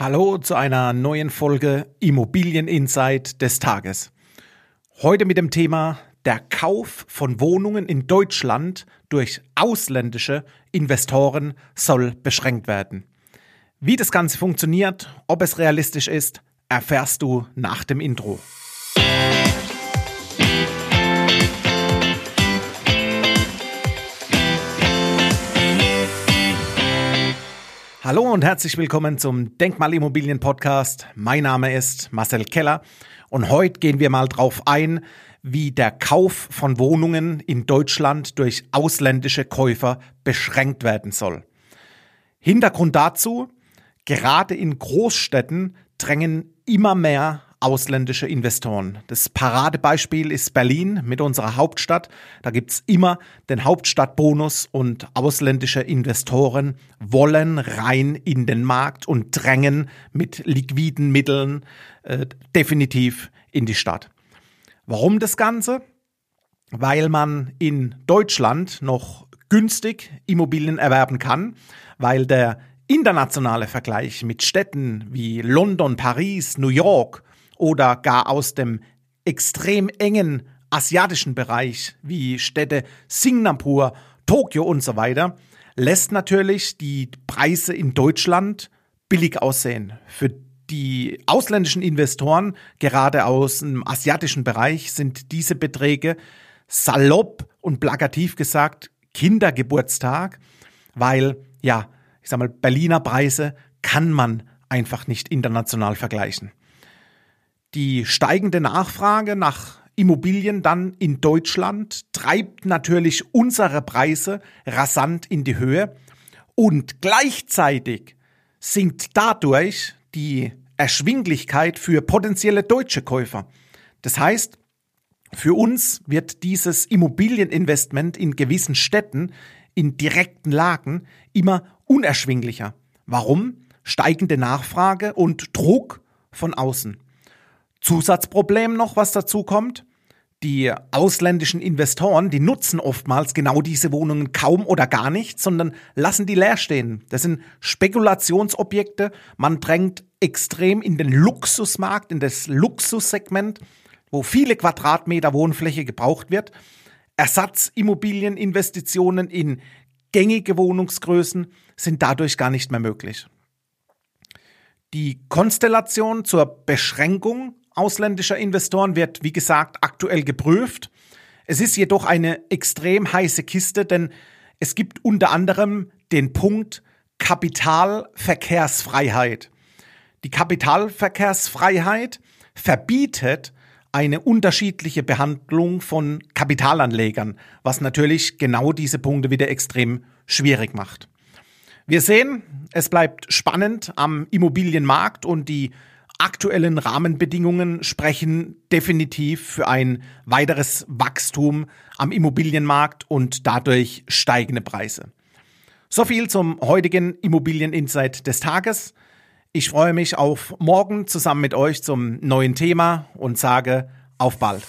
Hallo zu einer neuen Folge Immobilien Insight des Tages. Heute mit dem Thema der Kauf von Wohnungen in Deutschland durch ausländische Investoren soll beschränkt werden. Wie das Ganze funktioniert, ob es realistisch ist, erfährst du nach dem Intro. Hallo und herzlich willkommen zum Denkmalimmobilien Podcast. Mein Name ist Marcel Keller und heute gehen wir mal drauf ein, wie der Kauf von Wohnungen in Deutschland durch ausländische Käufer beschränkt werden soll. Hintergrund dazu, gerade in Großstädten drängen immer mehr ausländische Investoren. Das Paradebeispiel ist Berlin mit unserer Hauptstadt. Da gibt's immer den Hauptstadtbonus und ausländische Investoren wollen rein in den Markt und drängen mit liquiden Mitteln äh, definitiv in die Stadt. Warum das Ganze? Weil man in Deutschland noch günstig Immobilien erwerben kann, weil der internationale Vergleich mit Städten wie London, Paris, New York oder gar aus dem extrem engen asiatischen Bereich wie Städte Singapur, Tokio und so weiter, lässt natürlich die Preise in Deutschland billig aussehen. Für die ausländischen Investoren, gerade aus dem asiatischen Bereich, sind diese Beträge salopp und plakativ gesagt Kindergeburtstag, weil, ja, ich sag mal, Berliner Preise kann man einfach nicht international vergleichen die steigende Nachfrage nach Immobilien dann in Deutschland treibt natürlich unsere Preise rasant in die Höhe und gleichzeitig sinkt dadurch die Erschwinglichkeit für potenzielle deutsche Käufer. Das heißt, für uns wird dieses Immobilieninvestment in gewissen Städten, in direkten Lagen immer unerschwinglicher. Warum? Steigende Nachfrage und Druck von außen. Zusatzproblem noch, was dazu kommt. Die ausländischen Investoren, die nutzen oftmals genau diese Wohnungen kaum oder gar nicht, sondern lassen die leer stehen. Das sind Spekulationsobjekte. Man drängt extrem in den Luxusmarkt, in das Luxussegment, wo viele Quadratmeter Wohnfläche gebraucht wird. Ersatzimmobilieninvestitionen in gängige Wohnungsgrößen sind dadurch gar nicht mehr möglich. Die Konstellation zur Beschränkung ausländischer Investoren wird, wie gesagt, aktuell geprüft. Es ist jedoch eine extrem heiße Kiste, denn es gibt unter anderem den Punkt Kapitalverkehrsfreiheit. Die Kapitalverkehrsfreiheit verbietet eine unterschiedliche Behandlung von Kapitalanlegern, was natürlich genau diese Punkte wieder extrem schwierig macht. Wir sehen, es bleibt spannend am Immobilienmarkt und die aktuellen Rahmenbedingungen sprechen definitiv für ein weiteres Wachstum am Immobilienmarkt und dadurch steigende Preise. So viel zum heutigen Immobilieninsight des Tages. Ich freue mich auf morgen zusammen mit euch zum neuen Thema und sage auf bald.